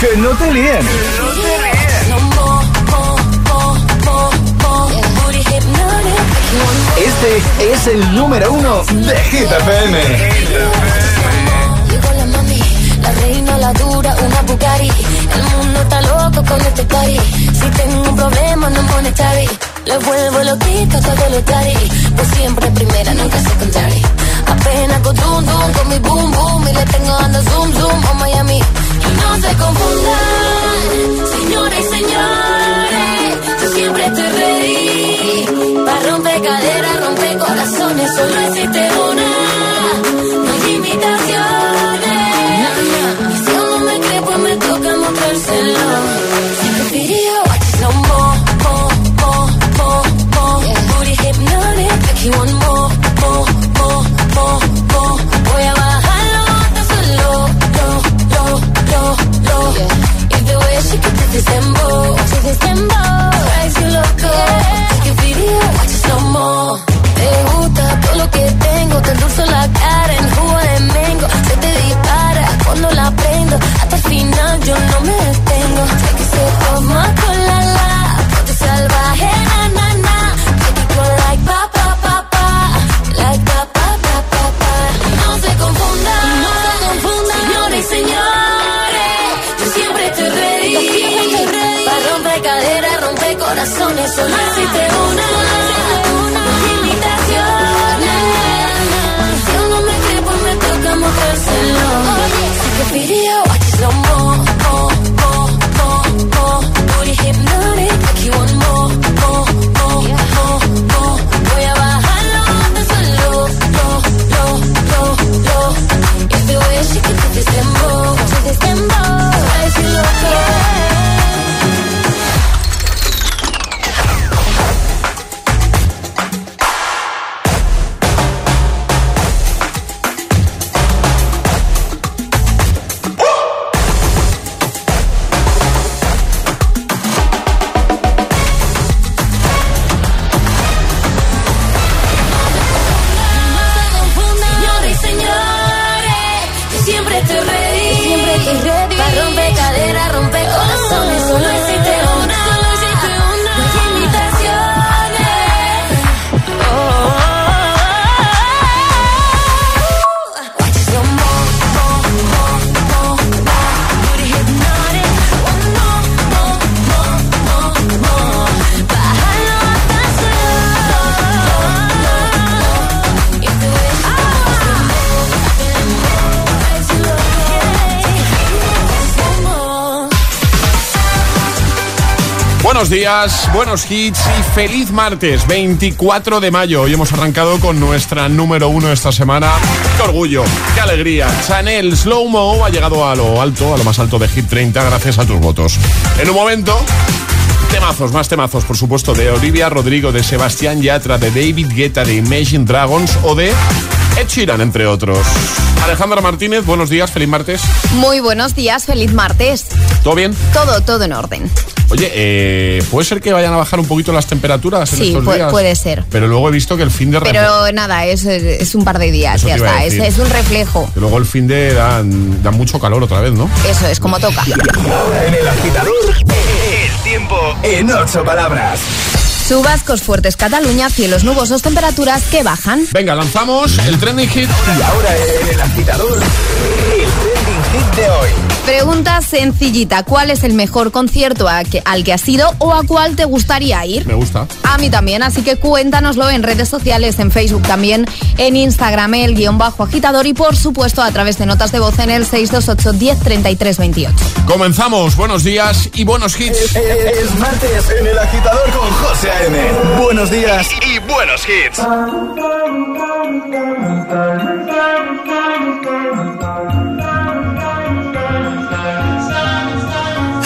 Que no te líen. Este es el número uno de Hit FM. La reina, la dura, una Bugatti. El mundo está loco con este party. Si tengo un problema, no monetary. Le vuelvo loquita todo lo tari. Pues siempre primera, nunca secondary. Apenas con zoom, zoom, con mi boom, boom. Y le tengo dando zoom, zoom a Miami. Y no se confundan, señores y señores. Yo siempre estoy ready. Para romper caderas, romper corazones. Solo existe una. She gets to dembow, to dembow, drives you loco. Secret video, I just know more. Te gusta todo lo que tengo, te endulzo la cara en jugo de mango. Se te dispara cuando la prendo, hasta Buenos días, buenos hits y feliz martes 24 de mayo. Hoy hemos arrancado con nuestra número uno esta semana. ¡Qué orgullo! ¡Qué alegría! Chanel Slow Mo ha llegado a lo alto, a lo más alto de Hit 30 gracias a tus votos. En un momento, temazos, más temazos, por supuesto, de Olivia Rodrigo, de Sebastián Yatra, de David Guetta, de Imagine Dragons o de Ed Sheeran, entre otros. Alejandra Martínez, buenos días, feliz martes. Muy buenos días, feliz martes. ¿Todo bien? Todo, todo en orden. Oye, eh, ¿puede ser que vayan a bajar un poquito las temperaturas en Sí, estos pu- días? puede ser. Pero luego he visto que el fin de... Pero nada, es, es un par de días, Eso ya está. Es, un reflejo. Que luego el fin de dan, dan mucho calor otra vez, ¿no? Eso es como toca. En el agitador, el tiempo en ocho palabras. Subascos fuertes Cataluña, cielos nubosos, temperaturas que bajan. Venga, lanzamos el trending hit. Y ahora el agitador, hit de hoy. Pregunta sencillita, ¿cuál es el mejor concierto a que- al que has ido o a cuál te gustaría ir? Me gusta. A mí también, así que cuéntanoslo en redes sociales, en Facebook también, en Instagram, el guion bajo agitador y por supuesto a través de notas de voz en el 628 10 33 28. Comenzamos. Buenos días y buenos hits. Es martes en el agitador con José A.M. Buenos días y buenos hits.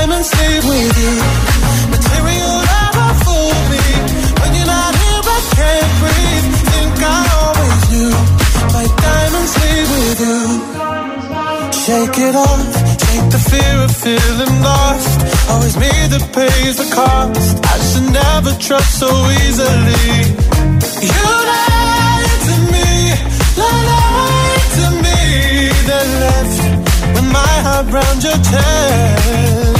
My diamonds leave with you. Material never fool me. When you're not here, I can't breathe. Think I always knew. My diamonds leave with you. Shake it off. Take the fear of feeling lost. Always me that pays the cost. I should never trust so easily. You lied to me, lied to me, then left with my heart round your chest.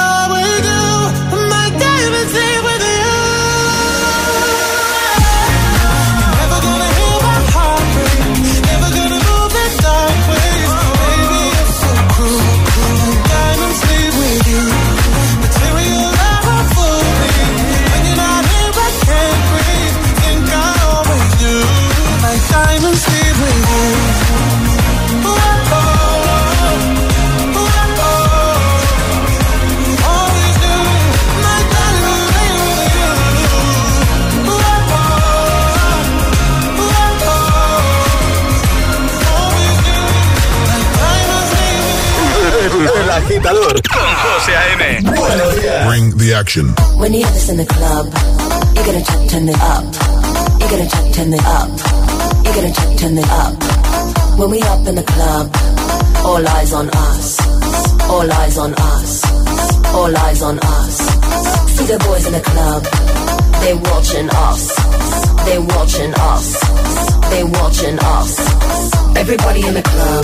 action. When you have this in the club, you gotta check, turn it up. You gotta check, turn it up. You gotta check, turn it up. When we up in the club, all eyes on us. All eyes on us. All eyes on us. See the boys in the club, they watching us. They watching us. They watching us. Everybody in the club,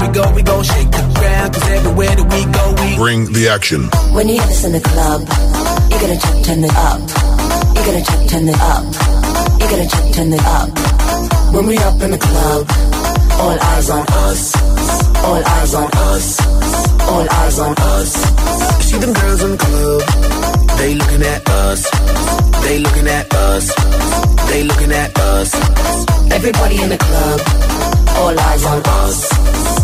We go, we shake the ground. Cause everywhere that we go, we bring the action. When you have us in the club, you're gonna check, turn it up. You're gonna check, turn it up. You're gonna check, turn it up. When we up in the club, all eyes on us. All eyes on us. All eyes on us. See them girls in the club. They looking at us. They looking at us. They looking at us. Everybody in the club. All eyes on us.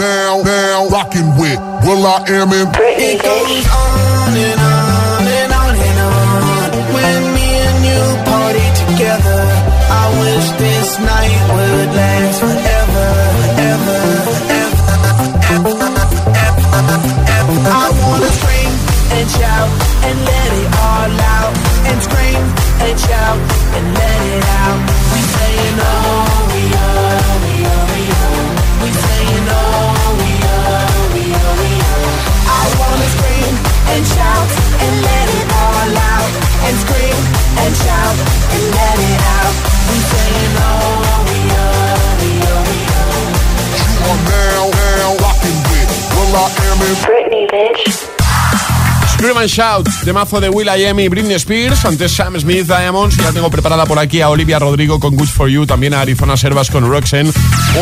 now, now rocking with Will I Am in It goes on and on and on and on. When me and you party together, I wish this night would last forever, forever, forever, forever, forever. I wanna scream and shout and let it all out, and scream and shout and let it out. We saying and let it all out, and scream and shout and let it out. We saying oh, we oh, we oh, we oh. You are now, now rocking with Will I Am in Britney, bitch. Scream and Shout, temazo de Will I Am y Britney Spears, antes Sam Smith, Diamonds, ya tengo preparada por aquí a Olivia Rodrigo con Good For You, también a Arizona Servas con Roxen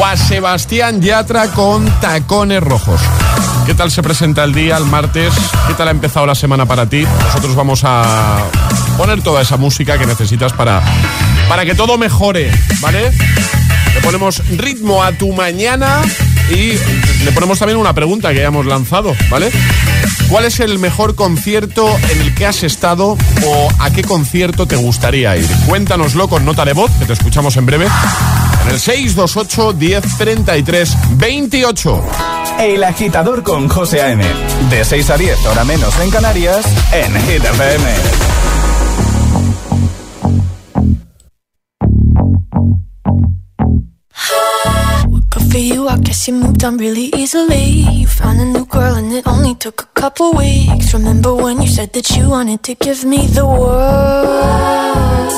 o a Sebastián Yatra con Tacones Rojos. ¿Qué tal se presenta el día, el martes? ¿Qué tal ha empezado la semana para ti? Nosotros vamos a poner toda esa música que necesitas para, para que todo mejore, ¿vale? Le ponemos ritmo a tu mañana y le ponemos también una pregunta que hayamos lanzado, ¿vale? ¿Cuál es el mejor concierto en el que has estado o a qué concierto te gustaría ir? Cuéntanoslo con nota de voz, que te escuchamos en breve. El 628 1033 28. El agitador con José A.M. De 6 a 10, hora menos en Canarias, en Hit FM. For you, I guess you moved on really easily. You found a new girl and it only took a couple weeks. Remember when you said that you wanted to give me the world?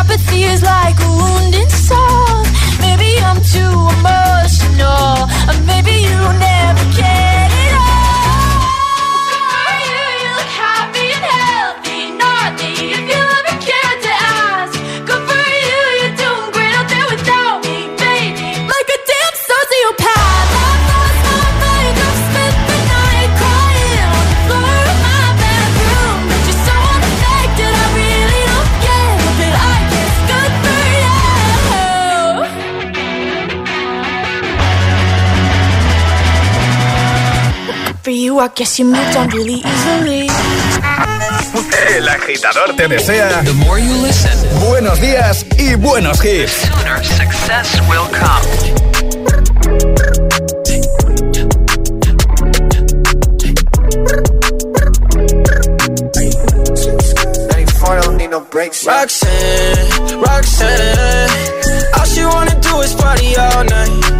apathy is like For you, I guess you moved on really easily. El agitador te desea buenos días y buenos hits. Sooner success will come. Roxanne, Roxanne, all she wanna do is party all night.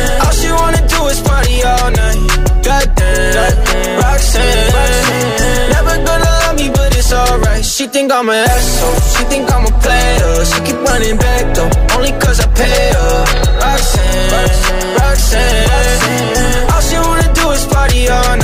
Goddamn, Roxanne. Never gonna love me, but it's alright. She think I'm an asshole. She think I'm a player. She keep running back though, only cause I pay her. Roxanne, Roxanne. All she wanna do is party night.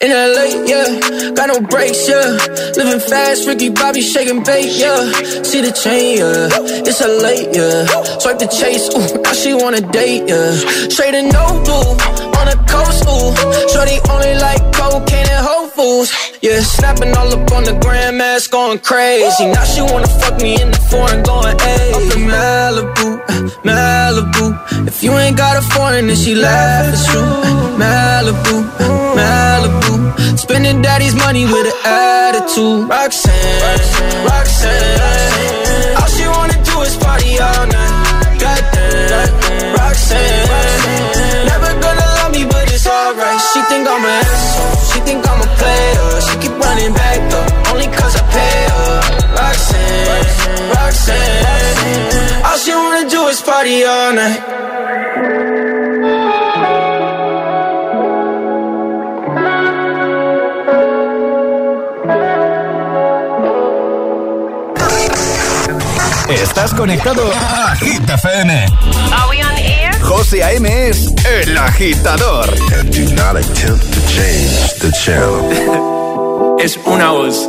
In LA, yeah, got no brakes, yeah. Living fast, Ricky Bobby shaking bait, yeah. See the chain, yeah. It's a late, yeah. Swipe the chase, ooh, now she wanna date, yeah. Straight and no blue, on the coast, ooh. Shorty only like cocaine and Whole Foods, yeah. Snapping all up on the grandmas, going crazy. Now she wanna fuck me in the foreign, going, ayy. Up in Malibu, Malibu. If you ain't got a foreign, then she laugh at you. Malibu, Malibu. Spending daddy's money with an attitude. Roxanne, Roxanne. All Roxanne. All she wanna do is party all night. Estás conectado a Hit FM. Are we on air? José A.M. es el agitador. And do not attempt to change the channel. es una voz.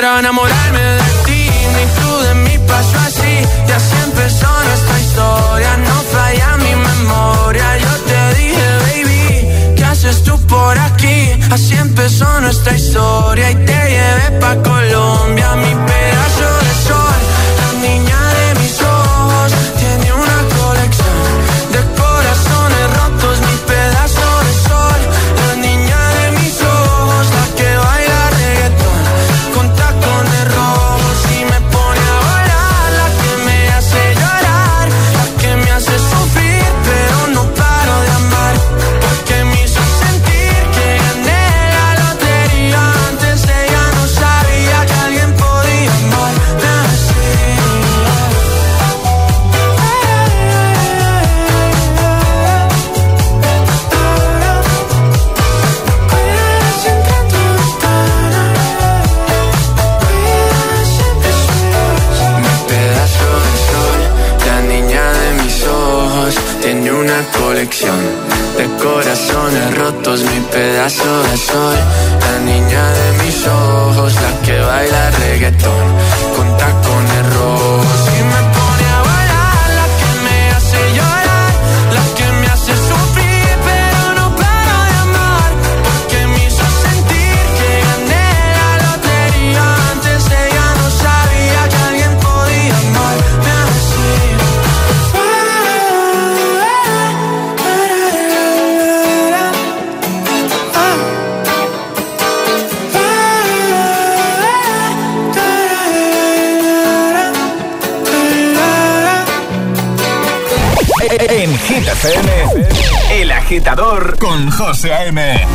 esperaba enamorarme José A.M.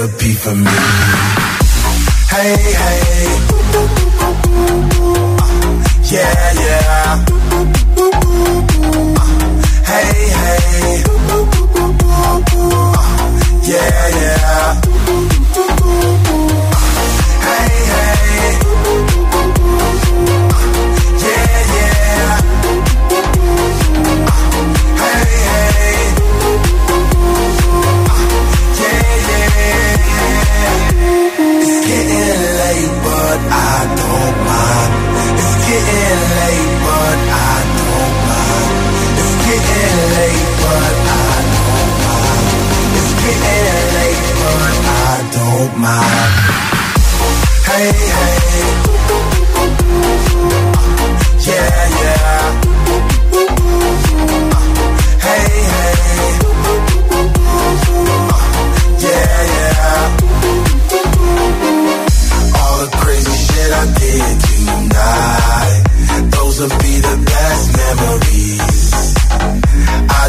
therapy for me. Hey, hey. Yeah, yeah. Hey, hey. Yeah, yeah. Hey, hey. It's getting late, but I don't mind. Hey, hey. Yeah, yeah. Hey, hey. Yeah, yeah. All the crazy shit I did tonight. Those will be the best memories.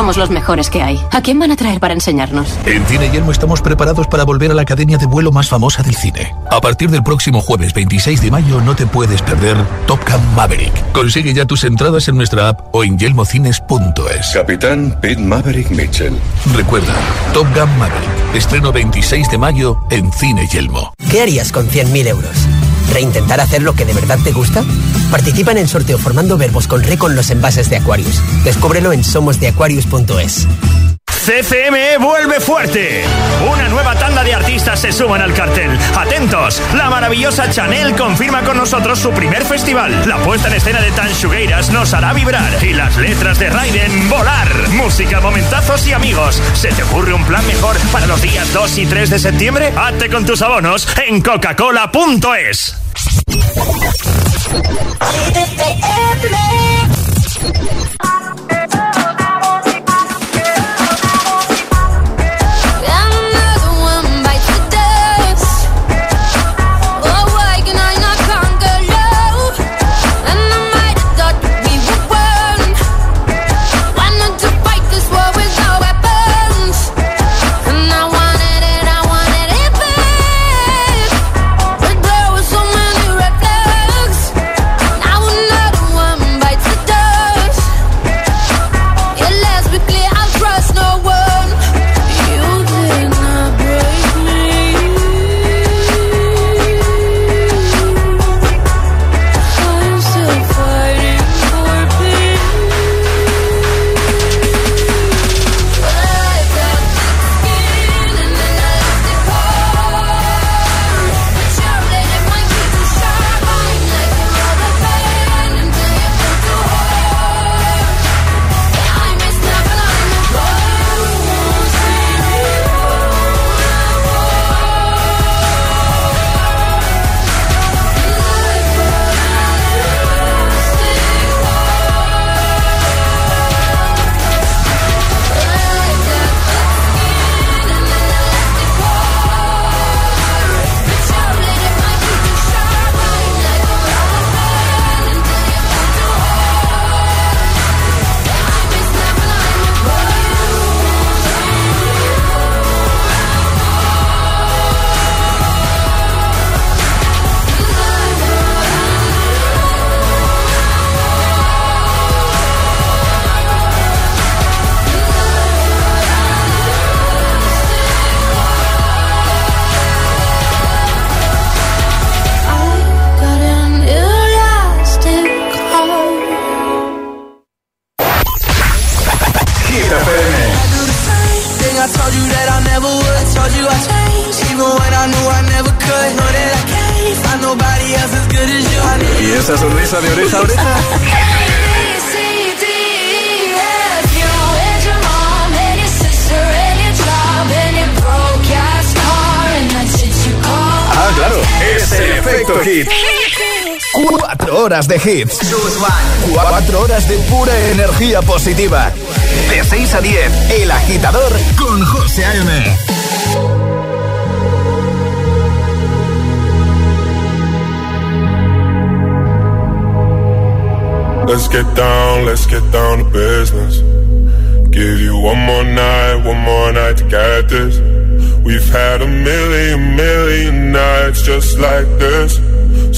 Somos los mejores que hay. ¿A quién van a traer para enseñarnos? En Cine Yelmo estamos preparados para volver a la academia de vuelo más famosa del cine. A partir del próximo jueves 26 de mayo no te puedes perder Top Gun Maverick. Consigue ya tus entradas en nuestra app o en yelmocines.es. Capitán Pete Maverick Mitchell. Recuerda, Top Gun Maverick. Estreno 26 de mayo en Cine Yelmo. ¿Qué harías con 100.000 euros? ¿Reintentar hacer lo que de verdad te gusta? Participa en el sorteo formando verbos con re con los envases de Aquarius. Descúbrelo en somosdeaquarius.es. CCME vuelve fuerte. Una nueva tanda de artistas se suman al cartel. Atentos, la maravillosa Chanel confirma con nosotros su primer festival. La puesta en escena de Tan Shugueiras nos hará vibrar y las letras de Raiden volar. Música, momentazos y amigos. ¿Se te ocurre un plan mejor para los días 2 y 3 de septiembre? Hazte con tus abonos en coca-cola.es. de hits. Cuatro horas de pura energía positiva. De 6 a 10, El Agitador con José A.M. Let's get down, let's get down to business. Give you one more night, one more night to get this. We've had a million, million nights just like this.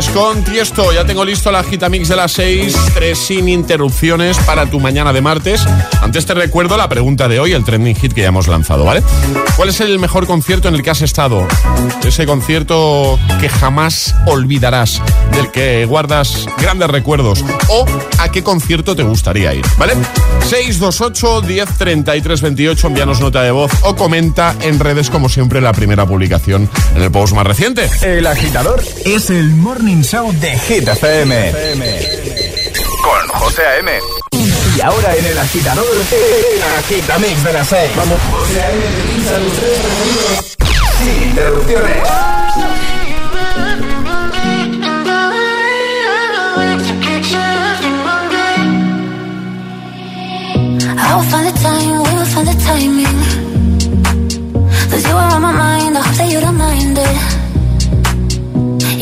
Business con Tiesto. Ya tengo listo la Gitamix de las 6, tres sin interrupciones para tu mañana de martes. Antes te recuerdo la pregunta de hoy, el trending hit que ya hemos lanzado, ¿vale? ¿Cuál es el mejor concierto en el que has estado? Ese concierto que jamás olvidarás, del que guardas grandes recuerdos. ¿O a qué concierto te gustaría ir? ¿Vale? 628 10 33 28, envíanos nota de voz o comenta en redes como siempre la primera publicación en el post más reciente. El agitador es el Morning Show de Hit FM. Con José A.M. Y ahora en el agitador, el agitamix de las 6. Vamos, José A.M. Sin interrupciones. I'll find the time, we'll find the timing. Cause you are on my mind, I hope that you don't mind it.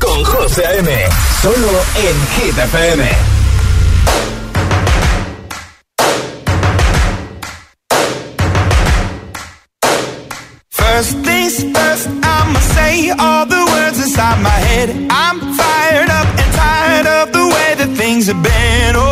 con José A.M. Solo en Hit. First things first, I'ma say all the words inside my head. I'm fired up and tired of the way that things have been. Oh,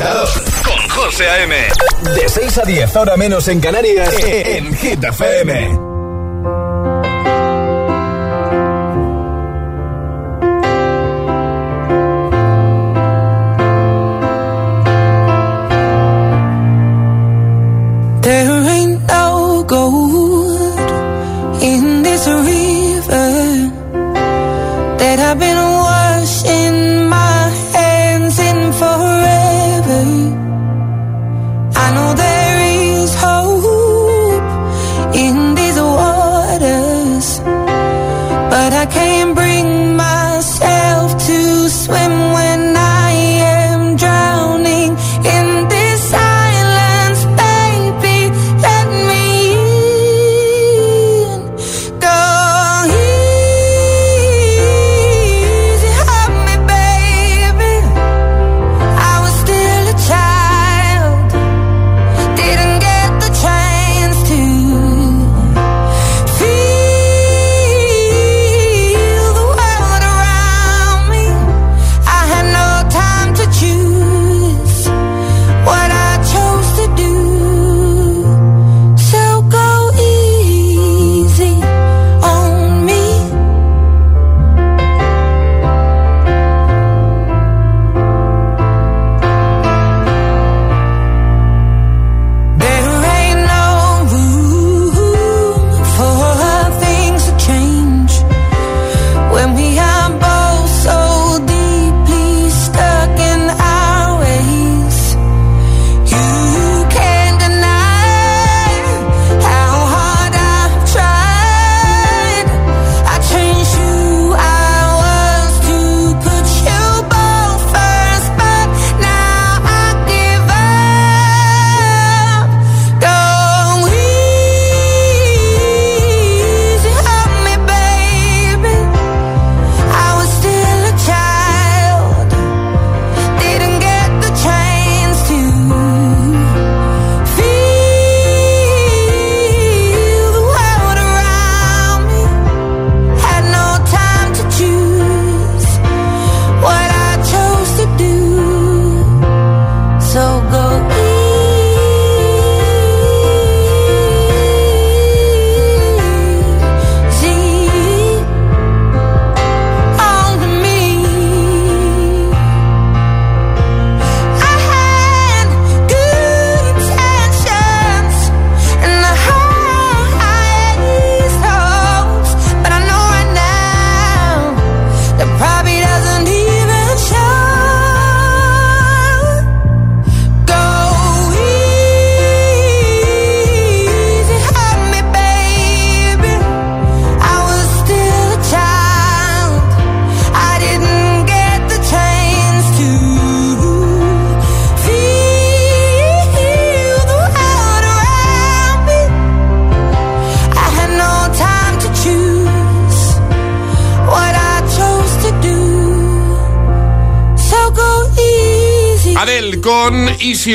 Con José A.M. De 6 a 10, ahora menos en Canarias, en Hit FM. There ain't no gold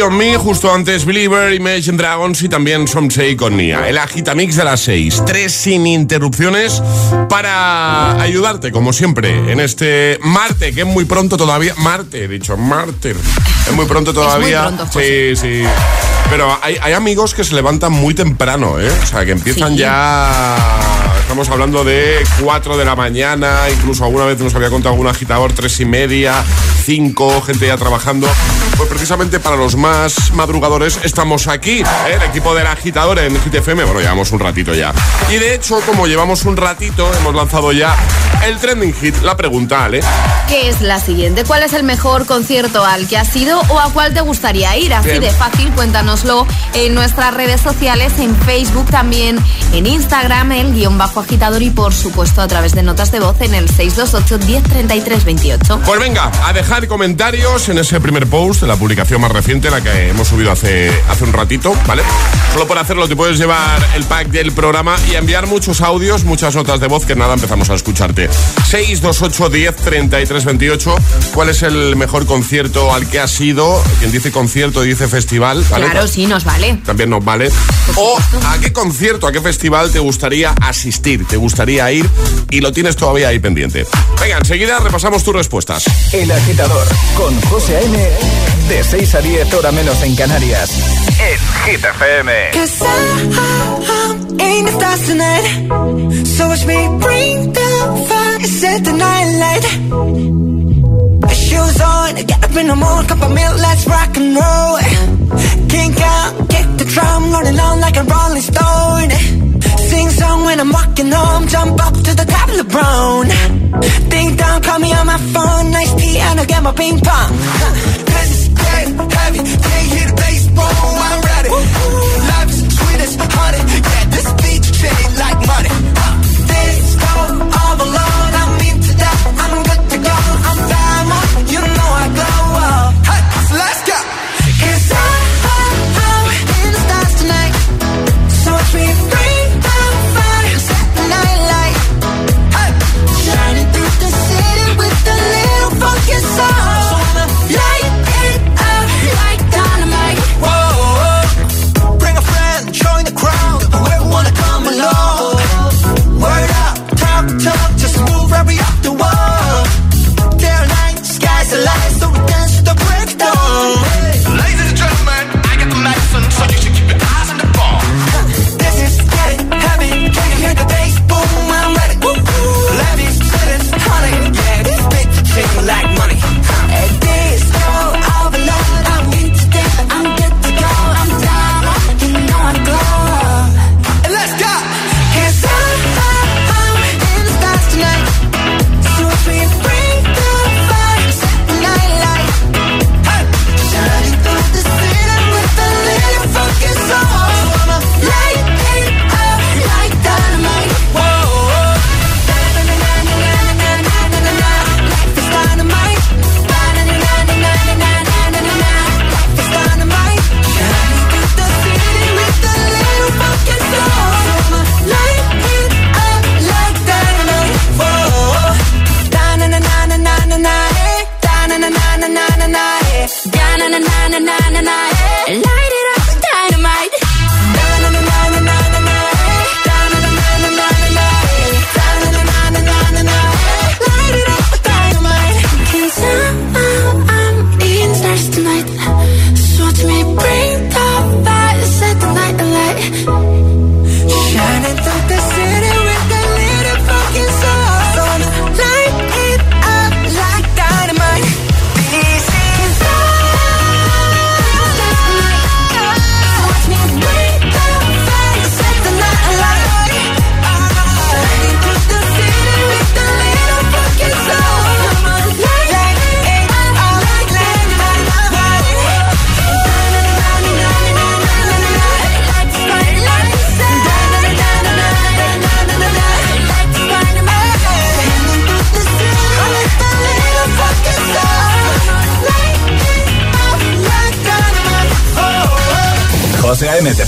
on Me, justo antes Believer, Imagine Dragons y también Somsei con Nia. El agitamix de las 6. Tres sin interrupciones para ayudarte, como siempre, en este Marte, que es muy pronto todavía. Marte, he dicho, Marte. Es muy pronto todavía. pronto, sí, sí. Pero hay, hay amigos que se levantan muy temprano, ¿eh? O sea, que empiezan Sí. ya. Estamos hablando de 4 de la mañana, incluso alguna vez nos había contado algún agitador, tres y media, 5, gente ya trabajando. Pues precisamente para los más madrugadores estamos aquí, ¿eh? el equipo del agitador en GTFM. Bueno, llevamos un ratito ya. Y de hecho, como llevamos un ratito, hemos lanzado ya el trending hit, la pregunta, Ale. ¿Qué es la siguiente? ¿Cuál es el mejor concierto al que has ido o a cuál te gustaría ir? Así Bien. de fácil, cuéntanoslo en nuestras redes sociales, en Facebook también, en Instagram, el guion bajo agitador y por supuesto a través de notas de voz en el 628 1033 28. Pues venga, a dejar comentarios en ese primer post la publicación más reciente, la que hemos subido hace, hace un ratito, ¿vale? Solo por hacerlo te puedes llevar el pack del programa y enviar muchos audios, muchas notas de voz que nada empezamos a escucharte. 628 10 33 28. ¿Cuál es el mejor concierto al que has ido? Quien dice concierto dice festival, ¿vale? Claro, sí, nos vale. También nos vale. O a qué concierto, a qué festival te gustaría asistir, te gustaría ir y lo tienes todavía ahí pendiente. Venga, enseguida repasamos tus respuestas. El agitador con José de 6 a 10, hora menos en Canarias. En Hit FM. Cause I, I, I'm in the. So watch me bring the fire and set the night light. Shoes on, get up in the morning, cup of milk, let's rock and roll. Kink out, kick the drum, rolling on like a rolling stone. sing song when I'm walking home. Jump up to the top of LeBron. Ding dong, call me on my phone. Nice tea, and I'll get my ping pong. Huh. bag heavy. Can't hit a bass, boom, I'm ready. Life is sweet as honey. Yeah, this beat you like money.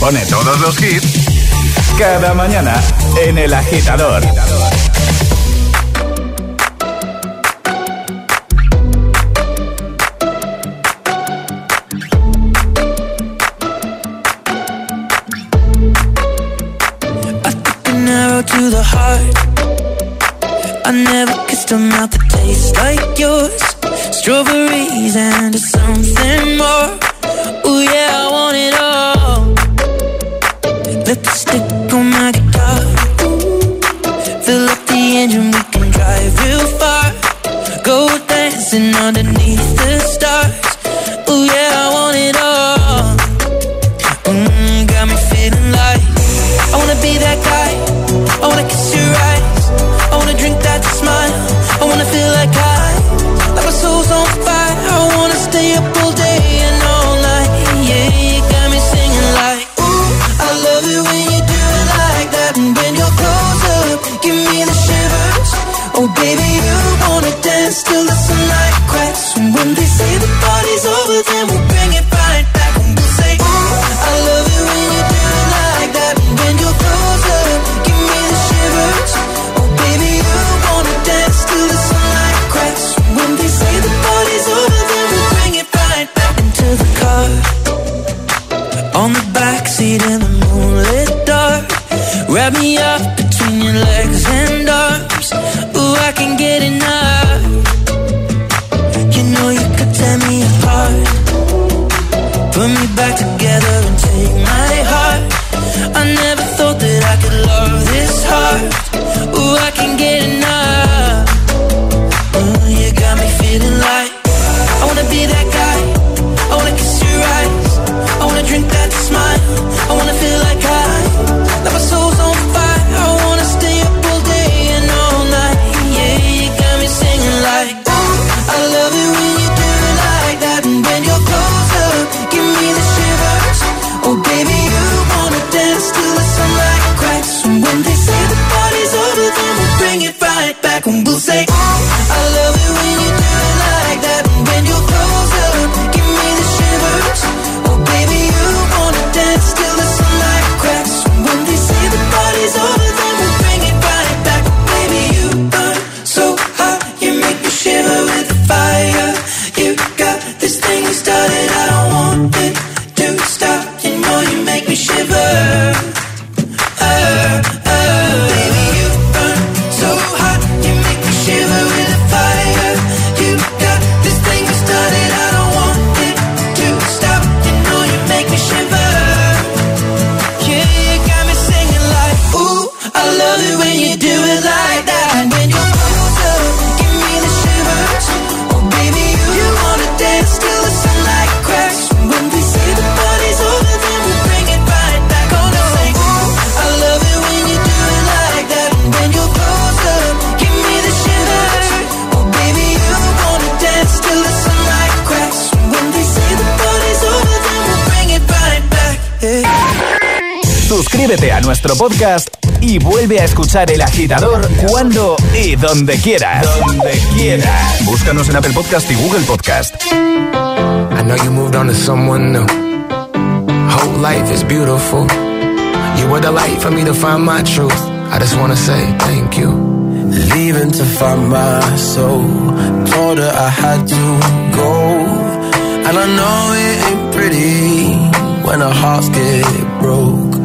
pone todos los hits cada mañana en el agitador. I to the heart. I never kissed a mouth nuestro podcast y vuelve a escuchar El Agitador cuando y donde quieras. Donde quieras. Búscanos en Apple Podcast y Google Podcast. I know you moved on to someone new. Whole life is beautiful. You were the light for me to find my truth. I just wanna say thank you. Leaving to find my soul. Told her I had to go. And I know it ain't pretty when our hearts get broke.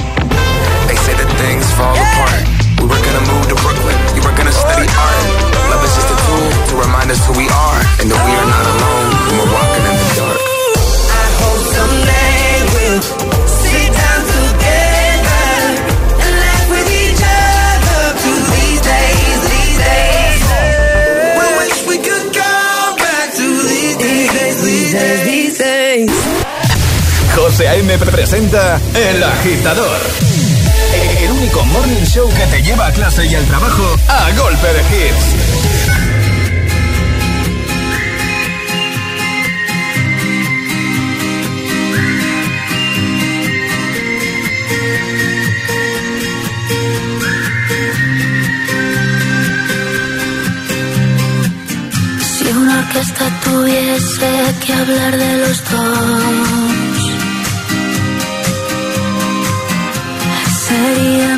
things fall yeah. apart. We were gonna move to Brooklyn, you were gonna study art. Love is just a tool to remind us who we are and that we are not alone when we're walking in the dark. I hope someday we'll sit down together and laugh with each other through these days, these days. We wish we could go back to these days, these days, these days. José A.M. presenta El Agitador. Morning show que te lleva a clase y al trabajo a golpe de hits. Orquesta tuviese que hablar de los dos, sería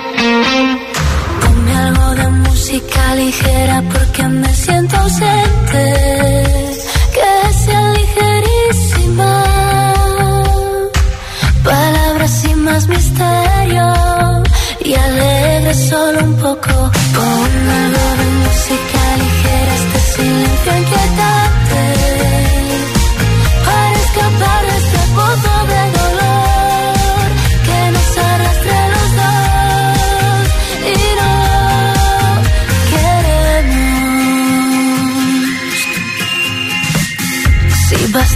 Música ligera porque me siento ausente. Que sea ligerísima. Palabras sin más misterio y alegre solo un poco. Ponme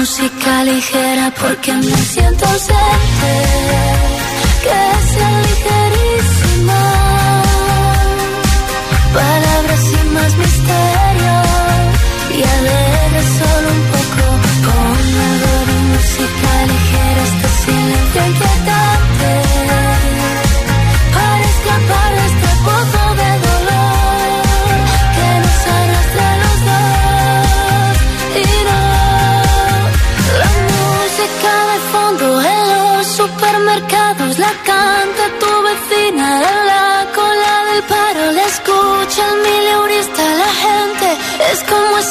Música ligera porque me siento ausente, que sea ligerísima. Palabras sin más misterio y alegre solo un poco. Ponme algo de música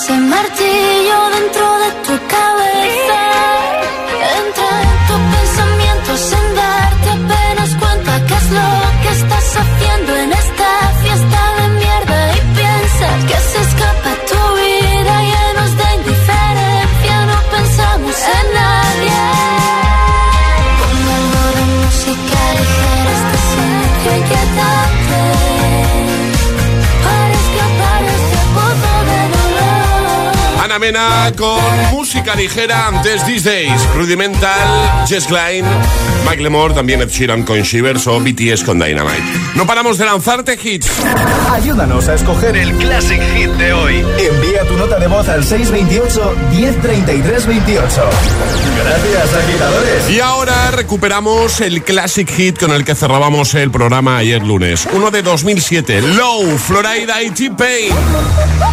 ese martillo dentro de Mena con música ligera antes These Days, Rudimental, Jess Klein, Mike Lemore, también Ed Sheeran con Shivers o BTS con Dynamite. No paramos de lanzarte hits. Ayúdanos a escoger el Classic Hit de hoy. Envía tu nota de voz al 628 1033 28. Gracias, agitadores. Y ahora recuperamos el Classic Hit con el que cerrábamos el programa ayer lunes. Uno de 2007, Low, Florida y T-Pain.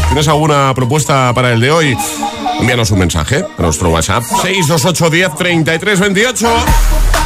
¿Tienes alguna propuesta para el de hoy? Envíanos un mensaje a nuestro WhatsApp 628 10 33 28.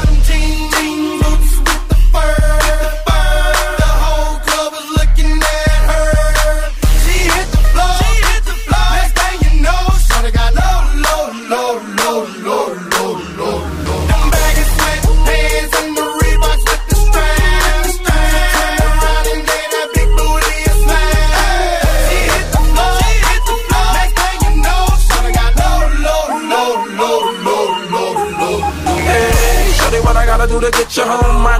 get you home. My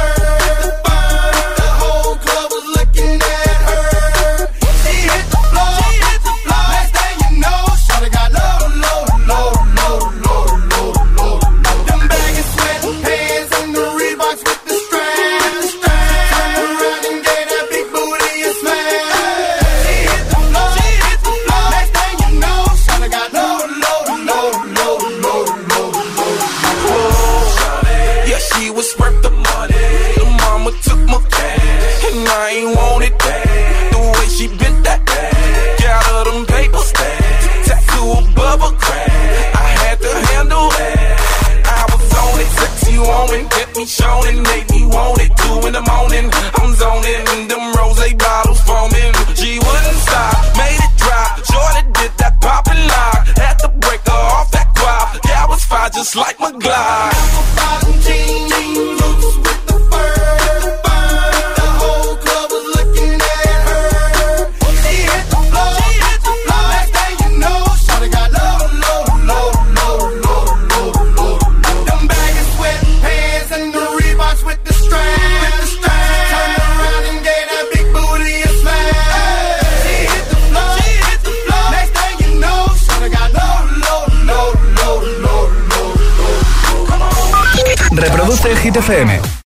world. moaning. I'm zoning, them rose bottles foaming. She wouldn't stop, made it drop. Jordan did that popping lock. Had to break her off that quad. Yeah, I was fine just like my Glock. FM.